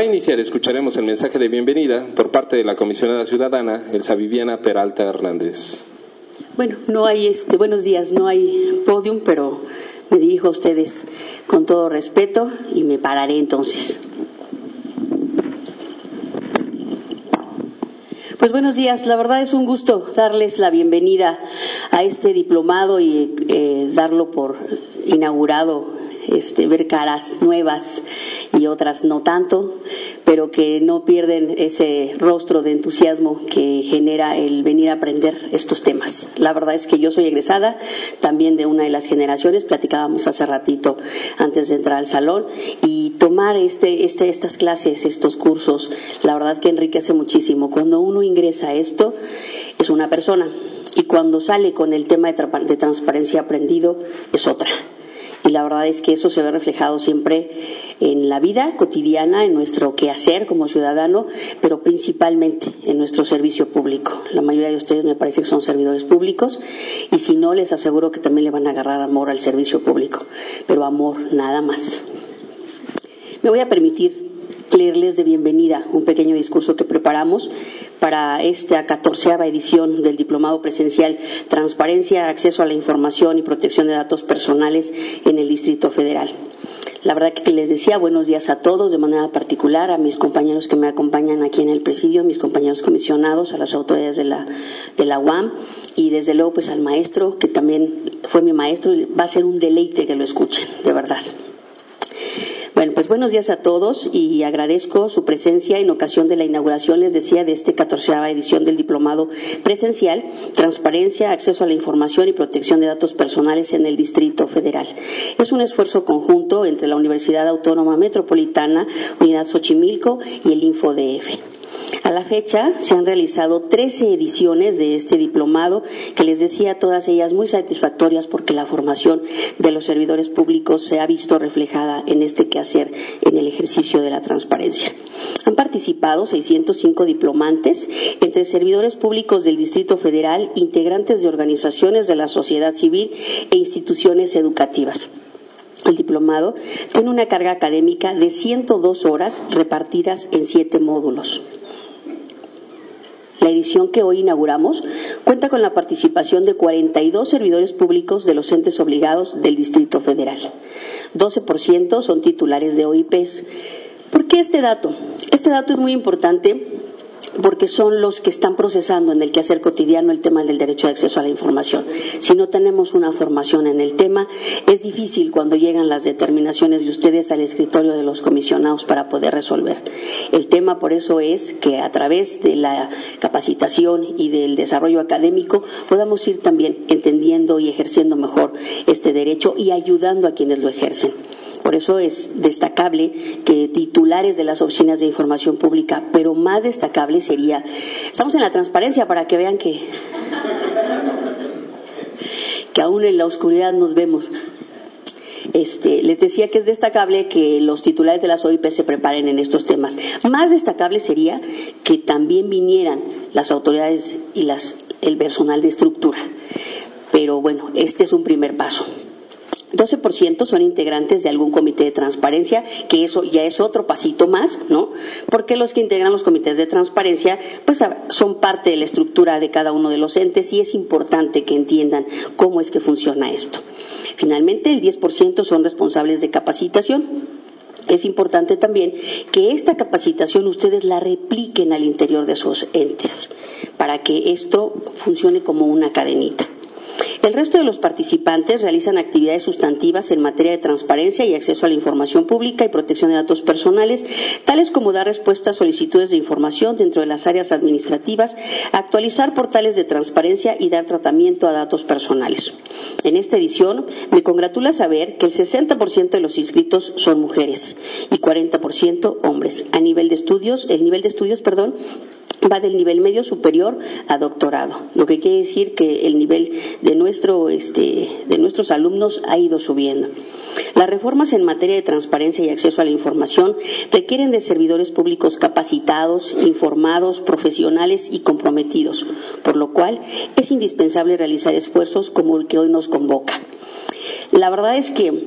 Para iniciar, escucharemos el mensaje de bienvenida por parte de la comisionada ciudadana Elsa Viviana Peralta Hernández. Bueno, no hay este, buenos días, no hay podium, pero me dirijo a ustedes con todo respeto y me pararé entonces. Pues buenos días, la verdad es un gusto darles la bienvenida a este diplomado y eh, darlo por inaugurado este, ver caras nuevas y otras no tanto, pero que no pierden ese rostro de entusiasmo que genera el venir a aprender estos temas. La verdad es que yo soy egresada también de una de las generaciones, platicábamos hace ratito antes de entrar al salón, y tomar este, este, estas clases, estos cursos, la verdad que enriquece muchísimo. Cuando uno ingresa a esto, es una persona, y cuando sale con el tema de transparencia aprendido, es otra y la verdad es que eso se ve reflejado siempre en la vida cotidiana, en nuestro quehacer como ciudadano, pero principalmente en nuestro servicio público. La mayoría de ustedes me parece que son servidores públicos y si no, les aseguro que también le van a agarrar amor al servicio público, pero amor nada más. Me voy a permitir leerles de bienvenida un pequeño discurso que preparamos para esta catorceava edición del Diplomado Presencial Transparencia, Acceso a la Información y Protección de Datos Personales en el Distrito Federal. La verdad que les decía buenos días a todos, de manera particular a mis compañeros que me acompañan aquí en el presidio, mis compañeros comisionados, a las autoridades de la, de la UAM y desde luego pues al maestro, que también fue mi maestro y va a ser un deleite que lo escuchen, de verdad. Bueno, pues buenos días a todos y agradezco su presencia en ocasión de la inauguración, les decía, de esta catorceava edición del Diplomado Presencial, Transparencia, Acceso a la Información y Protección de Datos Personales en el Distrito Federal. Es un esfuerzo conjunto entre la Universidad Autónoma Metropolitana, Unidad Xochimilco y el InfoDF. A la fecha se han realizado 13 ediciones de este diplomado, que les decía todas ellas muy satisfactorias porque la formación de los servidores públicos se ha visto reflejada en este quehacer en el ejercicio de la transparencia. Han participado 605 diplomantes entre servidores públicos del Distrito Federal, integrantes de organizaciones de la sociedad civil e instituciones educativas. El diplomado tiene una carga académica de 102 horas repartidas en siete módulos. La edición que hoy inauguramos cuenta con la participación de 42 servidores públicos de los entes obligados del Distrito Federal. 12% son titulares de OIPs. ¿Por qué este dato? Este dato es muy importante porque son los que están procesando en el quehacer cotidiano el tema del derecho de acceso a la información. Si no tenemos una formación en el tema, es difícil cuando llegan las determinaciones de ustedes al escritorio de los comisionados para poder resolver. El tema por eso es que a través de la capacitación y del desarrollo académico podamos ir también entendiendo y ejerciendo mejor este derecho y ayudando a quienes lo ejercen. Por eso es destacable que titulares de las oficinas de información pública, pero más destacable sería, estamos en la transparencia para que vean que, que aún en la oscuridad nos vemos. Este, les decía que es destacable que los titulares de las OIP se preparen en estos temas. Más destacable sería que también vinieran las autoridades y las, el personal de estructura. Pero bueno, este es un primer paso. 12% son integrantes de algún comité de transparencia, que eso ya es otro pasito más, ¿no? Porque los que integran los comités de transparencia, pues son parte de la estructura de cada uno de los entes y es importante que entiendan cómo es que funciona esto. Finalmente, el 10% son responsables de capacitación. Es importante también que esta capacitación ustedes la repliquen al interior de sus entes para que esto funcione como una cadenita. El resto de los participantes realizan actividades sustantivas en materia de transparencia y acceso a la información pública y protección de datos personales, tales como dar respuesta a solicitudes de información dentro de las áreas administrativas, actualizar portales de transparencia y dar tratamiento a datos personales. En esta edición me congratula saber que el 60% de los inscritos son mujeres y 40% hombres. A nivel de estudios, el nivel de estudios, perdón, va del nivel medio superior a doctorado, lo que quiere decir que el nivel de nuestro este, de nuestros alumnos ha ido subiendo. Las reformas en materia de transparencia y acceso a la información requieren de servidores públicos capacitados, informados, profesionales y comprometidos, por lo cual es indispensable realizar esfuerzos como el que hoy nos convoca. La verdad es que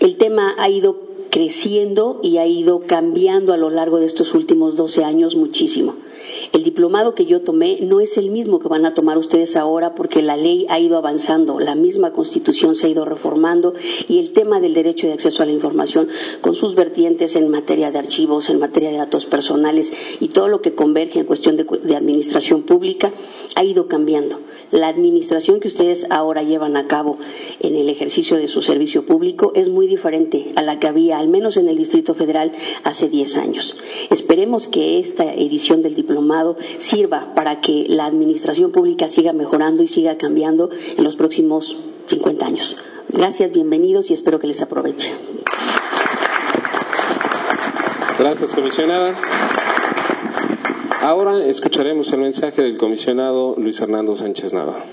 el tema ha ido creciendo y ha ido cambiando a lo largo de estos últimos 12 años muchísimo. El diplomado que yo tomé no es el mismo que van a tomar ustedes ahora porque la ley ha ido avanzando, la misma constitución se ha ido reformando y el tema del derecho de acceso a la información con sus vertientes en materia de archivos, en materia de datos personales y todo lo que converge en cuestión de, administración pública ha ido cambiando la administración que ustedes ahora llevan a cabo en el ejercicio de su servicio público es muy diferente a la que había, al menos en el Distrito Federal, hace 10 años. Esperemos que esta edición del diplomado sirva para que la administración pública siga mejorando y siga cambiando en los próximos 50 años. Gracias, bienvenidos y espero que les aproveche. Gracias, comisionada. Ahora escucharemos el mensaje del comisionado Luis Fernando Sánchez Nava.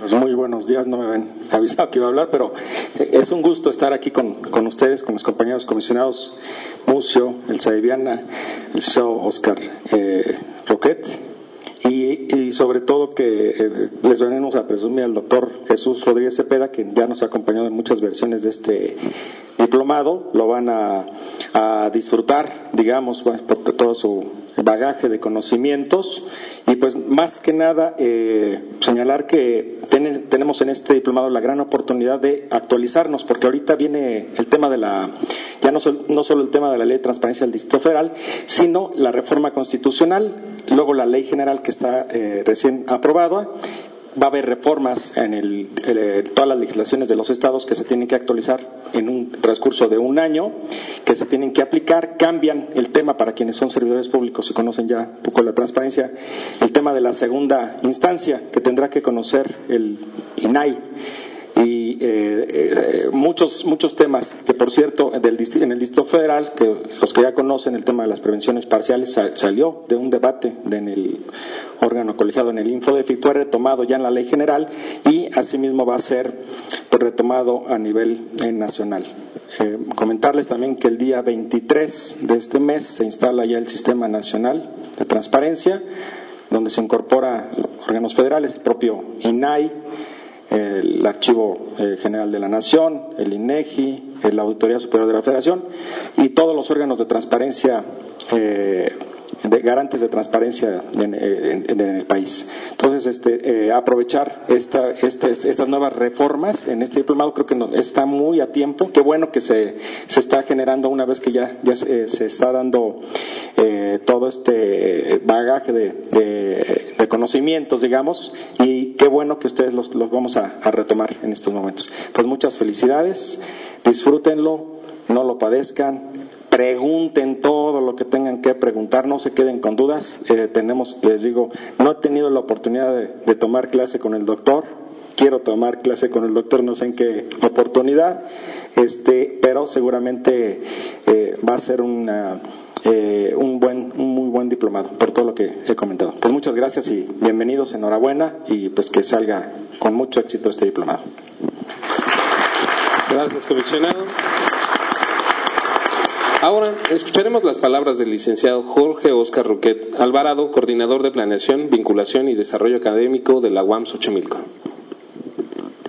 Pues muy buenos días, no me habían avisado que iba a hablar, pero es un gusto estar aquí con, con ustedes, con mis compañeros comisionados Mucio, Elsa Viviana, el señor Oscar eh, Roquet, y, y, sobre todo que eh, les venimos a presumir al doctor Jesús Rodríguez Cepeda, que ya nos ha acompañado en muchas versiones de este diplomado, lo van a, a disfrutar, digamos, por todo su bagaje de conocimientos. Y pues más que nada eh, señalar que ten, tenemos en este diplomado la gran oportunidad de actualizarnos porque ahorita viene el tema de la ya no, sol, no solo el tema de la ley de transparencia del distrito federal sino la reforma constitucional luego la ley general que está eh, recién aprobada va a haber reformas en el, el, todas las legislaciones de los estados que se tienen que actualizar en un transcurso de un año, que se tienen que aplicar, cambian el tema para quienes son servidores públicos y conocen ya un poco la transparencia, el tema de la segunda instancia que tendrá que conocer el INAI eh, eh, muchos muchos temas que por cierto en el distrito federal que los que ya conocen el tema de las prevenciones parciales sal, salió de un debate de en el órgano colegiado en el Infodefi fue retomado ya en la ley general y asimismo va a ser pues, retomado a nivel eh, nacional. Eh, comentarles también que el día 23 de este mes se instala ya el sistema nacional de transparencia donde se incorpora órganos federales el propio INAI el Archivo eh, General de la Nación, el INEGI, la Auditoría Superior de la Federación y todos los órganos de transparencia eh, de garantes de transparencia en, en, el país. Entonces, este, eh, aprovechar esta, este, estas nuevas reformas en este diplomado creo que no, está muy a tiempo. Qué bueno que se, se está generando una vez que ya, ya se, se está dando eh, todo este bagaje de, de, de, conocimientos, digamos, y qué bueno que ustedes los, los vamos a, a retomar en estos momentos. Pues muchas felicidades, disfrútenlo, no lo padezcan, pregunten todo lo que tengan que preguntar, no se queden con dudas. Eh, tenemos, les digo, no he tenido la oportunidad de, tomar clase con el doctor, quiero tomar clase con el doctor, no sé en qué oportunidad, este, pero seguramente eh, va a ser una, eh, un buen, un muy buen diplomado por todo lo que he comentado. Pues muchas gracias y bienvenidos, enhorabuena y pues que salga con mucho éxito este diplomado. Gracias, comisionado. Ahora escucharemos las palabras del licenciado Jorge Oscar Roquet Alvarado, coordinador de planeación, vinculación y desarrollo académico de la UAM Xochimilco.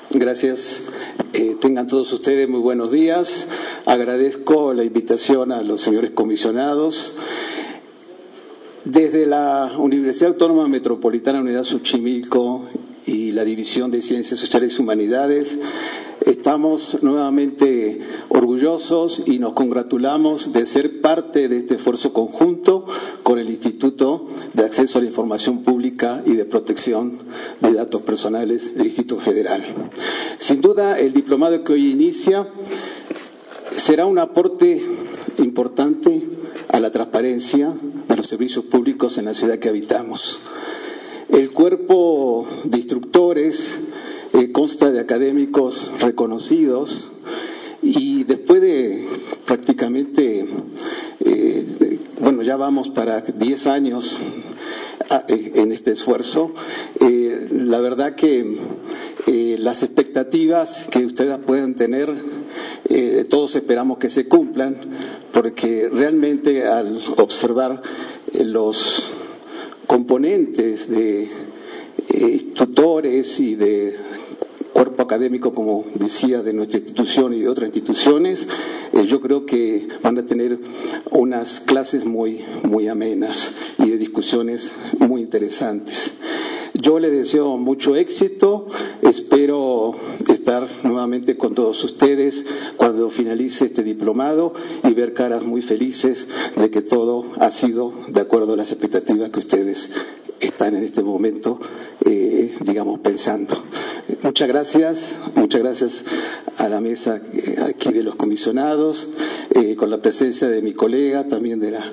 Gracias. Eh, tengan todos ustedes muy buenos días. Agradezco la invitación a los señores comisionados. Desde la Universidad Autónoma Metropolitana Unidad Xochimilco y la División de Ciencias Sociales y Humanidades, estamos nuevamente orgullosos y nos congratulamos de ser parte de este esfuerzo conjunto con el Instituto de Acceso a la Información Pública y de Protección de Datos Personales del Instituto Federal. Sin duda, el diplomado que hoy inicia será un aporte importante a la transparencia de los servicios públicos en la ciudad que habitamos. El cuerpo de instructores eh, consta de académicos reconocidos y después de prácticamente, eh, bueno, ya vamos para 10 años a, eh, en este esfuerzo, la verdad que las expectativas que ustedes puedan tener, todos esperamos que se cumplan, porque realmente al observar los componentes de tutores y de cuerpo académico, como decía, de nuestra institución y de otras instituciones, eh, yo creo que van a tener unas clases muy, muy amenas y de discusiones muy interesantes. Yo les deseo mucho éxito, espero nuevamente con todos ustedes cuando finalice este diplomado y ver caras muy felices de que todo ha sido de acuerdo a las expectativas que ustedes están en este momento, eh, digamos, pensando. Muchas gracias, muchas gracias a la mesa aquí de los comisionados, eh, con la presencia de mi colega, también de la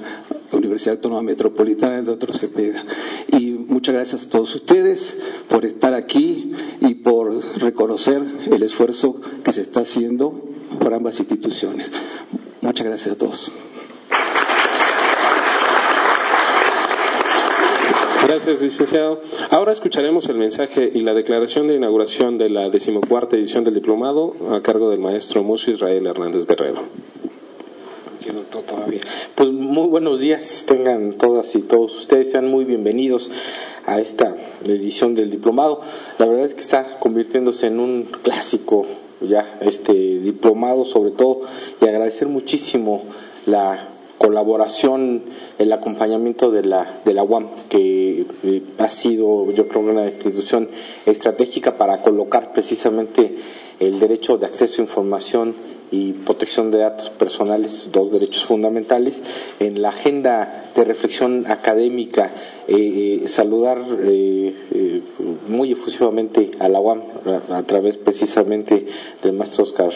Universidad Autónoma Metropolitana, el doctor Cepeda. Y muchas gracias a todos ustedes por estar aquí y por reconocer el esfuerzo que se está haciendo por ambas instituciones. Muchas gracias a todos. Gracias, licenciado. Ahora escucharemos el mensaje y la declaración de inauguración de la decimocuarta edición del diplomado a cargo del maestro Muso Israel Hernández Guerrero. Pues muy buenos días, tengan todas y todos ustedes, sean muy bienvenidos a esta edición del diplomado. La verdad es que está convirtiéndose en un clásico ya este diplomado, sobre todo, y agradecer muchísimo la colaboración, el acompañamiento de la, de la UAM, que eh, ha sido, yo creo, una institución estratégica para colocar precisamente el derecho de acceso a información y protección de datos personales, dos derechos fundamentales, en la agenda de reflexión académica, eh, eh, saludar eh, muy efusivamente a la UAM a, través precisamente del maestro Oscar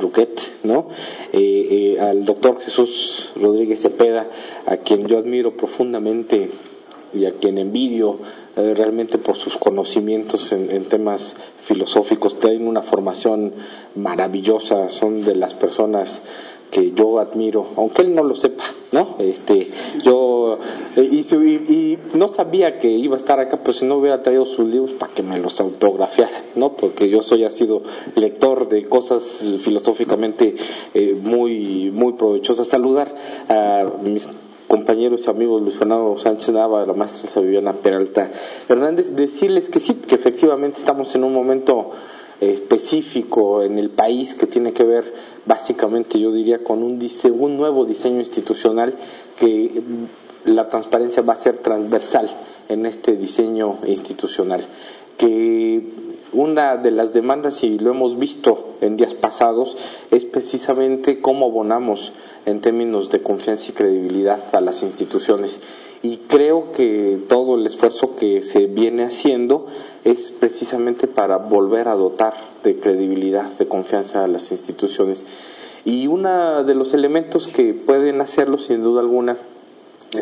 Ruquet, ¿no? al doctor Jesús Rodríguez Cepeda, a quien yo admiro profundamente y a quien envidio realmente por sus conocimientos en, temas filosóficos, tienen una formación maravillosa, son de las personas que yo admiro, aunque él no lo sepa, ¿no? Este, yo eh, y, no sabía que iba a estar acá, pues si no hubiera traído sus libros para que me los autografiara, ¿no? Porque yo soy ha sido lector de cosas filosóficamente eh, muy muy provechosas. Saludar a mis compañeros y amigos Luis Fernando Sánchez Nava, la maestra Viviana Peralta Hernández, decirles que sí, que efectivamente estamos en un momento específico en el país que tiene que ver básicamente, yo diría, con un, un nuevo diseño institucional que la transparencia va a ser transversal en este diseño institucional. Que una de las demandas, y lo hemos visto en días pasados, es precisamente cómo abonamos en términos de confianza y credibilidad a las instituciones. Y creo que todo el esfuerzo que se viene haciendo es precisamente para volver a dotar de credibilidad, de confianza a las instituciones. Y uno de los elementos que pueden hacerlo, sin duda alguna,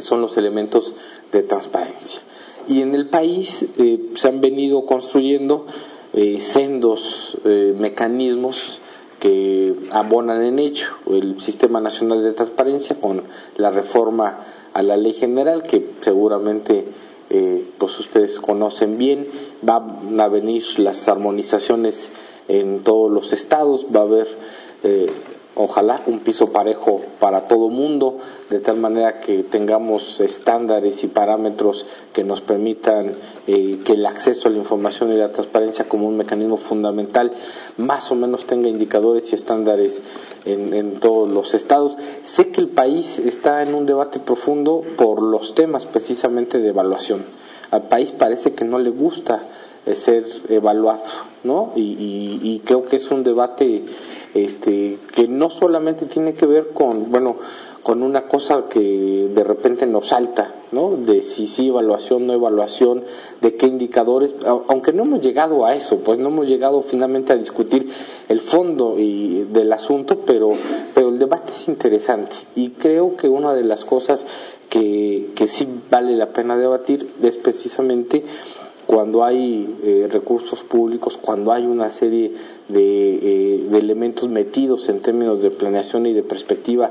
son los elementos de transparencia. Y en el país eh, se han venido construyendo eh, sendos eh, mecanismos que abonan en hecho el Sistema Nacional de Transparencia con la reforma a la ley general que seguramente eh, pues ustedes conocen bien van a venir las armonizaciones en todos los estados va a haber eh, ojalá un piso parejo para todo mundo, de tal manera que tengamos estándares y parámetros que nos permitan eh, que el acceso a la información y la transparencia como un mecanismo fundamental más o menos tenga indicadores y estándares en, en todos los estados. Sé que el país está en un debate profundo por los temas precisamente de evaluación. Al país parece que no le gusta ser evaluado, ¿no? Y, y creo que es un debate este, que no solamente tiene que ver con, bueno, con una cosa que de repente nos salta, ¿no? De si sí evaluación, no evaluación, de qué indicadores, aunque no hemos llegado a eso, pues no hemos llegado finalmente a discutir el fondo y, del asunto, pero, pero el debate es interesante y creo que una de las cosas que, que sí vale la pena debatir es precisamente cuando hay eh, recursos públicos, cuando hay una serie de, de elementos metidos en términos de planeación y de perspectiva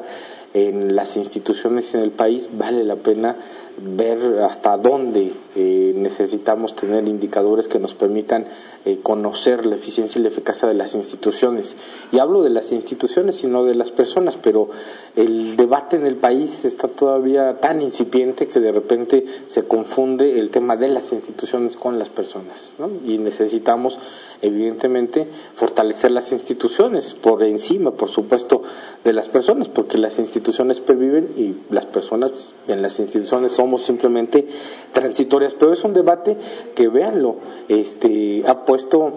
en las instituciones en el país, vale la pena ver hasta dónde eh, necesitamos tener indicadores que nos permitan eh, conocer la eficiencia y la eficacia de las instituciones. Y hablo de las instituciones y no de las personas, pero el debate en el país está todavía tan incipiente que de repente se confunde el tema de las instituciones con las personas. Y necesitamos evidentemente fortalecer las instituciones por encima, por supuesto, de las personas, porque las instituciones perviven y las personas en las instituciones somos simplemente transitorias. Pero es un debate que, véanlo, este, ha puesto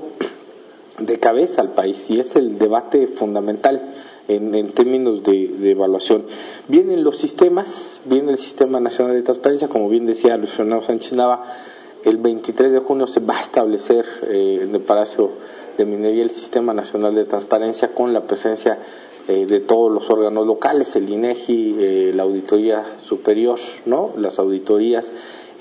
de cabeza al país y es el debate fundamental en, términos de, evaluación. Vienen los sistemas, viene el Sistema Nacional de Transparencia, como bien decía Luis Fernando Sánchez Nava, el 23 de junio se va a establecer eh, en el Palacio de Minería el Sistema Nacional de Transparencia con la presencia eh, de todos los órganos locales, el INEGI, eh, la Auditoría Superior, ¿no? las auditorías,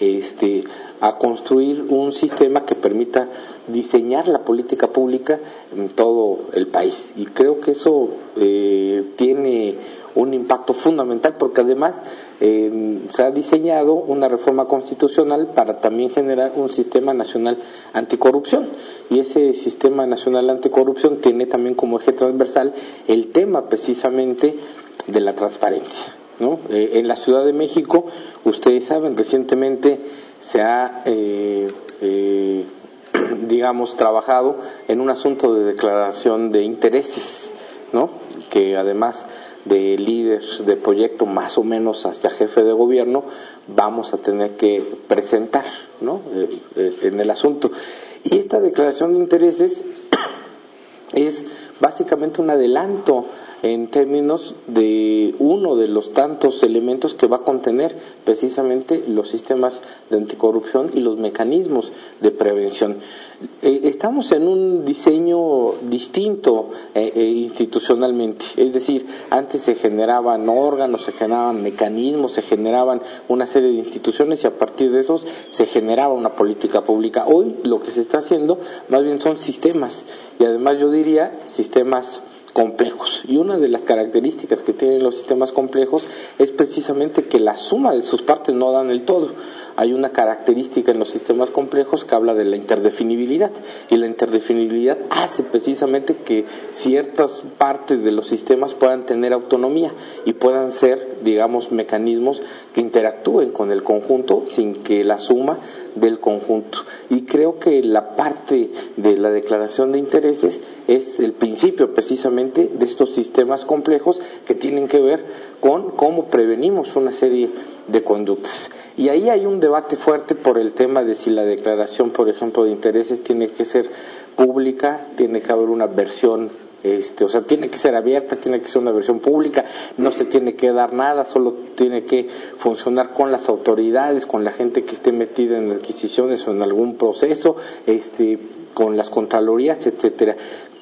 este, a construir un sistema que permita diseñar la política pública en todo el país. Y creo que eso tiene un impacto fundamental porque además eh, se ha diseñado una reforma constitucional para también generar un sistema nacional anticorrupción y ese sistema nacional anticorrupción tiene también como eje transversal el tema precisamente de la transparencia. Eh, en la Ciudad de México, ustedes saben, recientemente se ha, eh, digamos, trabajado en un asunto de declaración de intereses, ¿no? que además de líder de proyecto más o menos hasta jefe de gobierno vamos a tener que presentar ¿no? Eh, eh, en el asunto. Y esta declaración de intereses es básicamente un adelanto en términos de uno de los tantos elementos que va a contener precisamente los sistemas de anticorrupción y los mecanismos de prevención. Eh, estamos en un diseño distinto eh, eh, institucionalmente, es decir, antes se generaban órganos, se generaban mecanismos, se generaban una serie de instituciones y a partir de esos se generaba una política pública. Hoy lo que se está haciendo más bien son sistemas y además yo diría sistemas complejos. Y una de las características que tienen los sistemas complejos es precisamente que la suma de sus partes no dan el todo. Hay una característica en los sistemas complejos que habla de la interdefinibilidad y la interdefinibilidad hace precisamente que ciertas partes de los sistemas puedan tener autonomía y puedan ser, digamos, mecanismos que interactúen con el conjunto sin que la suma del conjunto. Y creo que la parte de la declaración de intereses es el principio precisamente de estos sistemas complejos que tienen que ver con cómo prevenimos una serie de conductas. Y ahí hay un debate fuerte por el tema de si la declaración, por ejemplo, de intereses tiene que ser pública, tiene que haber una versión este, o sea, tiene que ser abierta, tiene que ser una versión pública, no se tiene que dar nada, solo tiene que funcionar con las autoridades, con la gente que esté metida en adquisiciones o en algún proceso, este, con las contralorías, etcétera.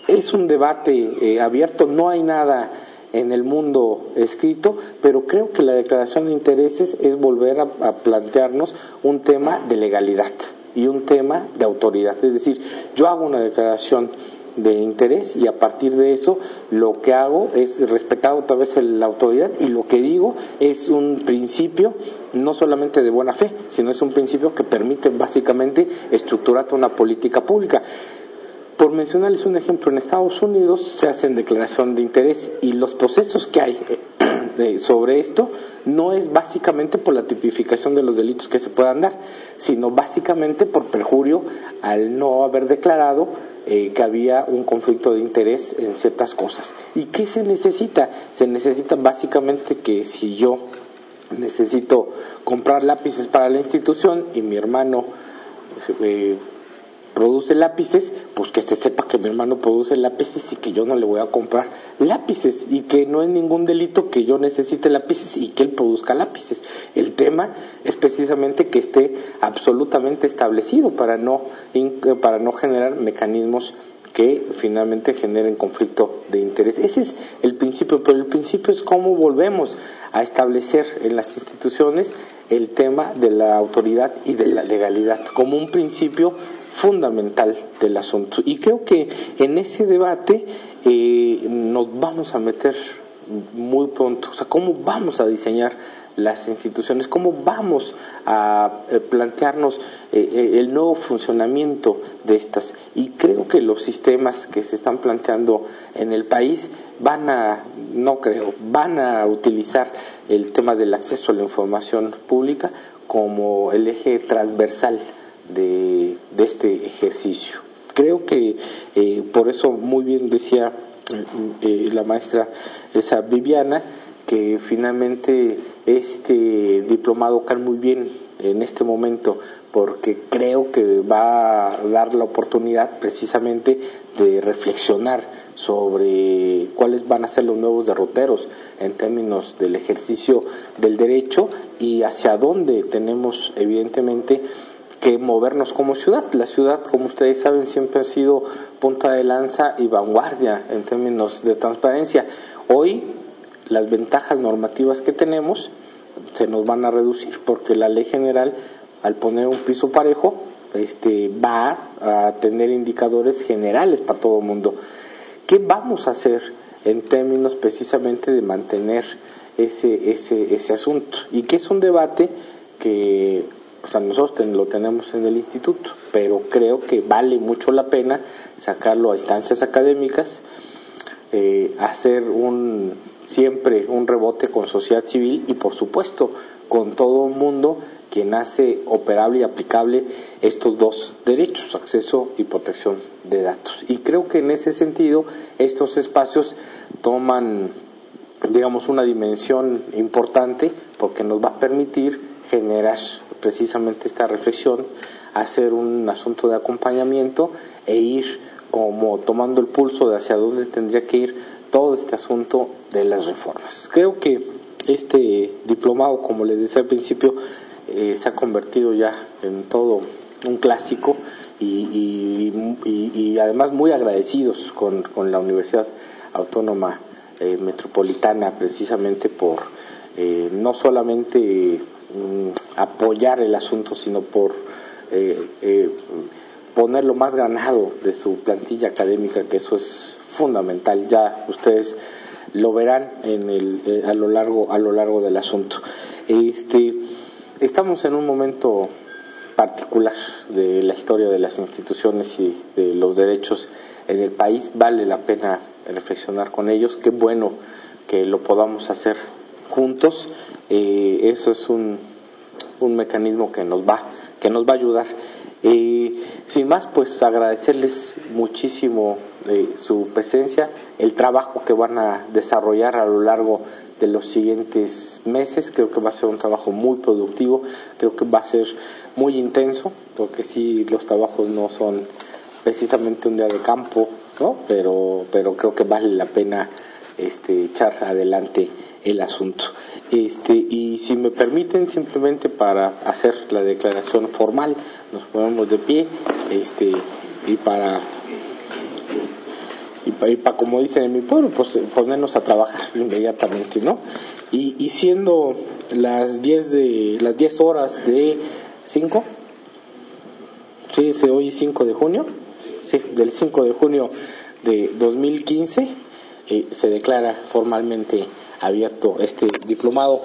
Es un debate eh, abierto, no hay nada en el mundo escrito, pero creo que la declaración de intereses es volver a plantearnos un tema de legalidad y un tema de autoridad. Es decir, yo hago una declaración de interés y a partir de eso lo que hago es respetar otra vez la autoridad y lo que digo es un principio no solamente de buena fe, sino es un principio que permite básicamente estructurar una política pública. Por mencionarles un ejemplo, en Estados Unidos se hacen declaración de interés y los procesos que hay eh, sobre esto no es básicamente por la tipificación de los delitos que se puedan dar, sino básicamente por perjurio al no haber declarado eh, que había un conflicto de interés en ciertas cosas. ¿Y qué se necesita? Se necesita básicamente que si yo necesito comprar lápices para la institución y mi hermano eh, produce lápices, pues que se sepa que mi hermano produce lápices y que yo no le voy a comprar lápices y que no es ningún delito que yo necesite lápices y que él produzca lápices. El tema es precisamente que esté absolutamente establecido para no, para no generar mecanismos que finalmente generen conflicto de interés. Ese es el principio, pero el principio es cómo volvemos a establecer en las instituciones el tema de la autoridad y de la legalidad como un principio fundamental del asunto. Y creo que en ese debate eh, nos vamos a meter muy pronto, o sea, cómo vamos a diseñar las instituciones, cómo vamos a eh, plantearnos eh, el nuevo funcionamiento de estas. Y creo que los sistemas que se están planteando en el país van a, no creo, van a utilizar el tema del acceso a la información pública como el eje transversal de, este ejercicio. Creo que eh, por eso muy bien decía eh, la maestra esa Viviana que finalmente este diplomado cae muy bien en este momento porque creo que va a dar la oportunidad precisamente de reflexionar sobre cuáles van a ser los nuevos derroteros en términos del ejercicio del derecho y hacia dónde tenemos evidentemente que movernos como ciudad. La ciudad, como ustedes saben, siempre ha sido punta de lanza y vanguardia en términos de transparencia. Hoy las ventajas normativas que tenemos se nos van a reducir porque la ley general al poner un piso parejo este va a tener indicadores generales para todo el mundo. ¿Qué vamos a hacer en términos precisamente de mantener ese, ese, ese asunto? Y que es un debate que o sea, nosotros lo tenemos en el instituto, pero creo que vale mucho la pena sacarlo a instancias académicas, eh, hacer un siempre un rebote con sociedad civil y por supuesto con todo el mundo quien hace operable y aplicable estos dos derechos, acceso y protección de datos. Y creo que en ese sentido estos espacios toman, digamos, una dimensión importante porque nos va a permitir generar precisamente esta reflexión, hacer un asunto de acompañamiento e ir como tomando el pulso de hacia dónde tendría que ir todo este asunto de las reformas. Creo que este diplomado, como les decía al principio, eh, se ha convertido ya en todo un clásico y, además muy agradecidos con, la Universidad Autónoma eh, Metropolitana precisamente por eh, no solamente mm, apoyar el asunto, sino por poner lo más ganado de su plantilla académica, que eso es fundamental. Ya ustedes lo verán en el, eh, a lo largo a lo largo del asunto. Este, estamos en un momento particular de la historia de las instituciones y de los derechos en el país. Vale la pena reflexionar con ellos. Qué bueno que lo podamos hacer juntos. Eh, eso es un, un mecanismo que nos va que nos va a ayudar. Eh, sin más, pues agradecerles muchísimo eh, su presencia, el trabajo que van a desarrollar a lo largo de los siguientes meses. Creo que va a ser un trabajo muy productivo, creo que va a ser muy intenso, porque sí, los trabajos no son precisamente un día de campo, ¿no? Pero, pero creo que vale la pena este, echar adelante el asunto. Este, y si me permiten, simplemente para hacer la declaración formal, nos ponemos de pie este, y para y para, como dicen en mi pueblo, pues ponernos a trabajar inmediatamente, ¿no? Y, y siendo las 10 de las 10 horas de 5 Sí, se hoy 5 de junio. Del 5 de junio de 2015 eh, se declara formalmente abierto este diplomado